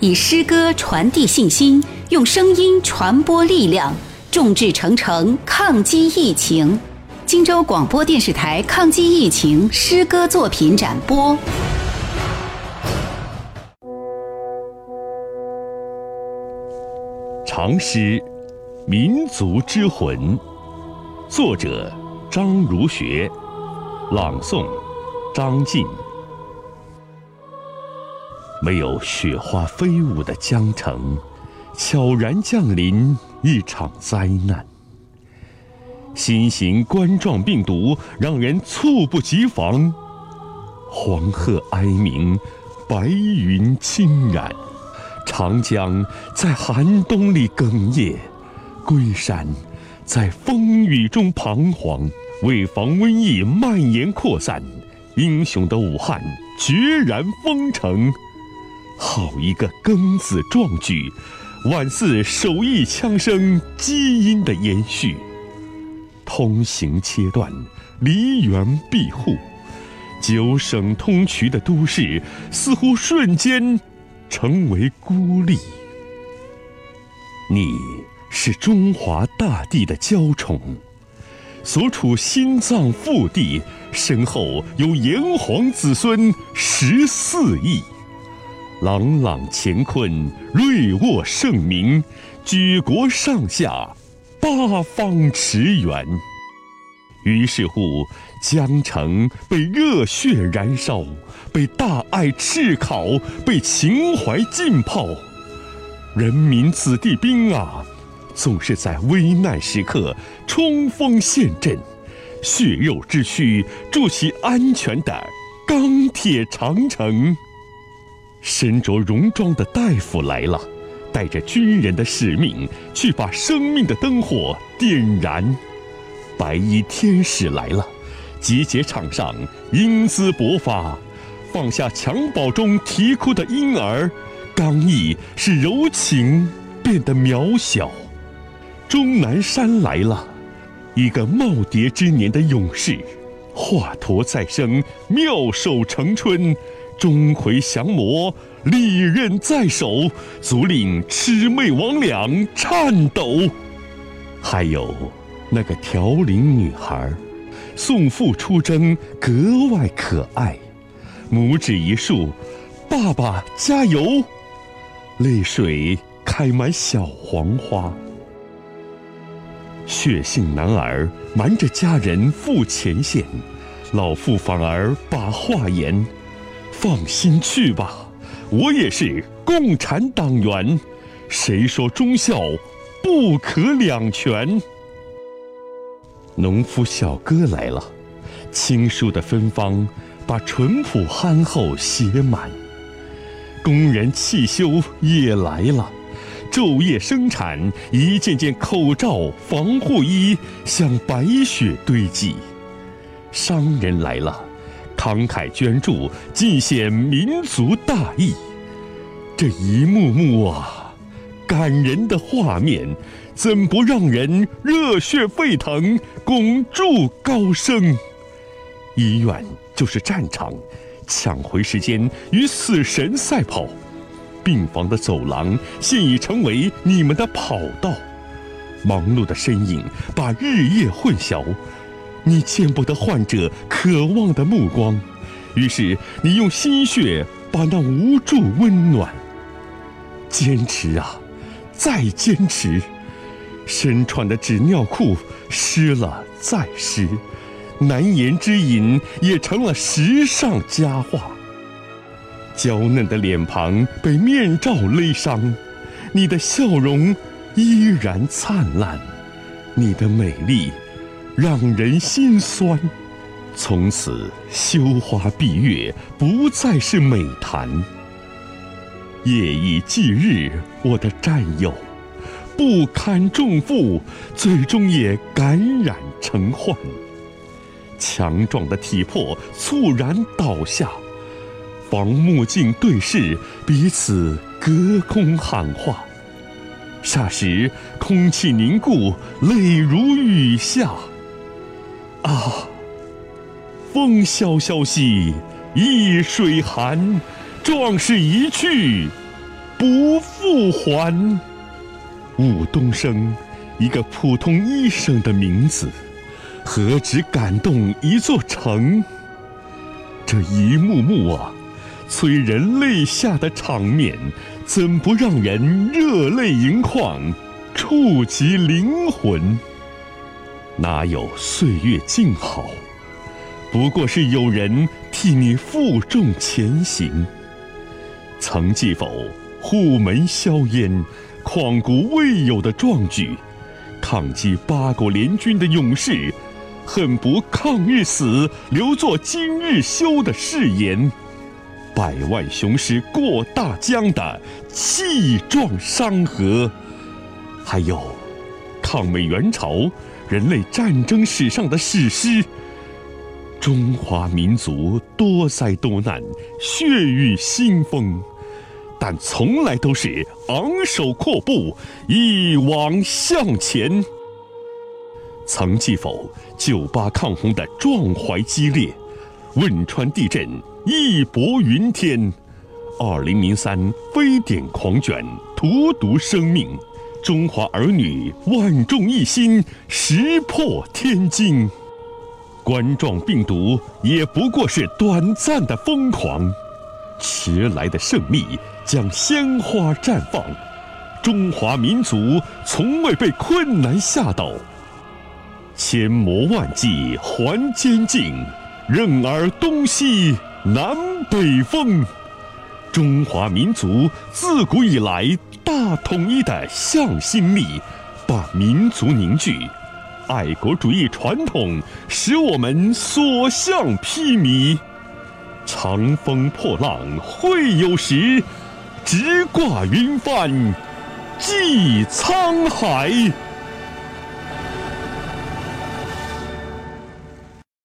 以诗歌传递信心，用声音传播力量，众志成城，抗击疫情。荆州广播电视台抗击疫情诗歌作品展播。长诗，民族之魂。作者：张如学。朗诵：张晋。没有雪花飞舞的江城，悄然降临一场灾难。新型冠状病毒让人猝不及防，黄鹤哀鸣，白云侵染，长江在寒冬里哽咽，龟山在风雨中彷徨。为防瘟疫蔓延扩散，英雄的武汉决然封城。好一个庚子壮举，宛似手艺枪声基因的延续。通行切断，梨园闭户，九省通衢的都市似乎瞬间成为孤立。你是中华大地的娇宠，所处心脏腹地，身后有炎黄子孙十四亿。朗朗乾坤，瑞沃盛名，举国上下，八方驰援。于是乎，江城被热血燃烧，被大爱炙烤，被情怀浸泡。人民子弟兵啊，总是在危难时刻冲锋陷阵，血肉之躯筑起安全的钢铁长城。身着戎装的大夫来了，带着军人的使命，去把生命的灯火点燃。白衣天使来了，集结场上英姿勃发，放下襁褓中啼哭的婴儿，刚毅使柔情变得渺小。终南山来了，一个耄耋之年的勇士，华佗再生，妙手成春。钟馗降魔，利刃在手，足令魑魅魍魉颤抖。还有那个条领女孩，送父出征格外可爱，拇指一竖，爸爸加油，泪水开满小黄花。血性男儿瞒着家人赴前线，老妇反而把话言。放心去吧，我也是共产党员。谁说忠孝不可两全？农夫小哥来了，青树的芬芳把淳朴憨厚写满。工人汽修也来了，昼夜生产，一件件口罩、防护衣像白雪堆积。商人来了。慷慨捐助，尽显民族大义。这一幕幕啊，感人的画面，怎不让人热血沸腾、拱柱高升？医院就是战场，抢回时间与死神赛跑。病房的走廊现已成为你们的跑道，忙碌的身影把日夜混淆。你见不得患者渴望的目光，于是你用心血把那无助温暖。坚持啊，再坚持！身穿的纸尿裤湿了再湿，难言之隐也成了时尚佳话。娇嫩的脸庞被面罩勒伤，你的笑容依然灿烂，你的美丽。让人心酸。从此，羞花闭月不再是美谈。夜以继日，我的战友，不堪重负，最终也感染成患。强壮的体魄猝然倒下，防目镜对视，彼此隔空喊话。霎时，空气凝固，泪如雨下。啊！风萧萧兮易水寒，壮士一去不复还。武东升，一个普通医生的名字，何止感动一座城？这一幕幕啊，催人泪下的场面，怎不让人热泪盈眶，触及灵魂？哪有岁月静好？不过是有人替你负重前行。曾记否？虎门硝烟，旷古未有的壮举，抗击八国联军的勇士，恨不抗日死，留作今日休的誓言。百万雄师过大江的气壮山河，还有抗美援朝人类战争史上的史诗。中华民族多灾多难，血雨腥风。但从来都是昂首阔步，一往向前。曾记否？九八抗洪的壮怀激烈，汶川地震义薄云天，二零零三非典狂卷荼毒生命，中华儿女万众一心，石破天惊。冠状病毒也不过是短暂的疯狂。迟来的胜利将鲜花绽放，中华民族从未被困难吓倒。千磨万击还坚劲，任尔东西南北风。中华民族自古以来大统一的向心力，把民族凝聚，爱国主义传统使我们所向披靡。长风破浪会有时，直挂云帆济沧海。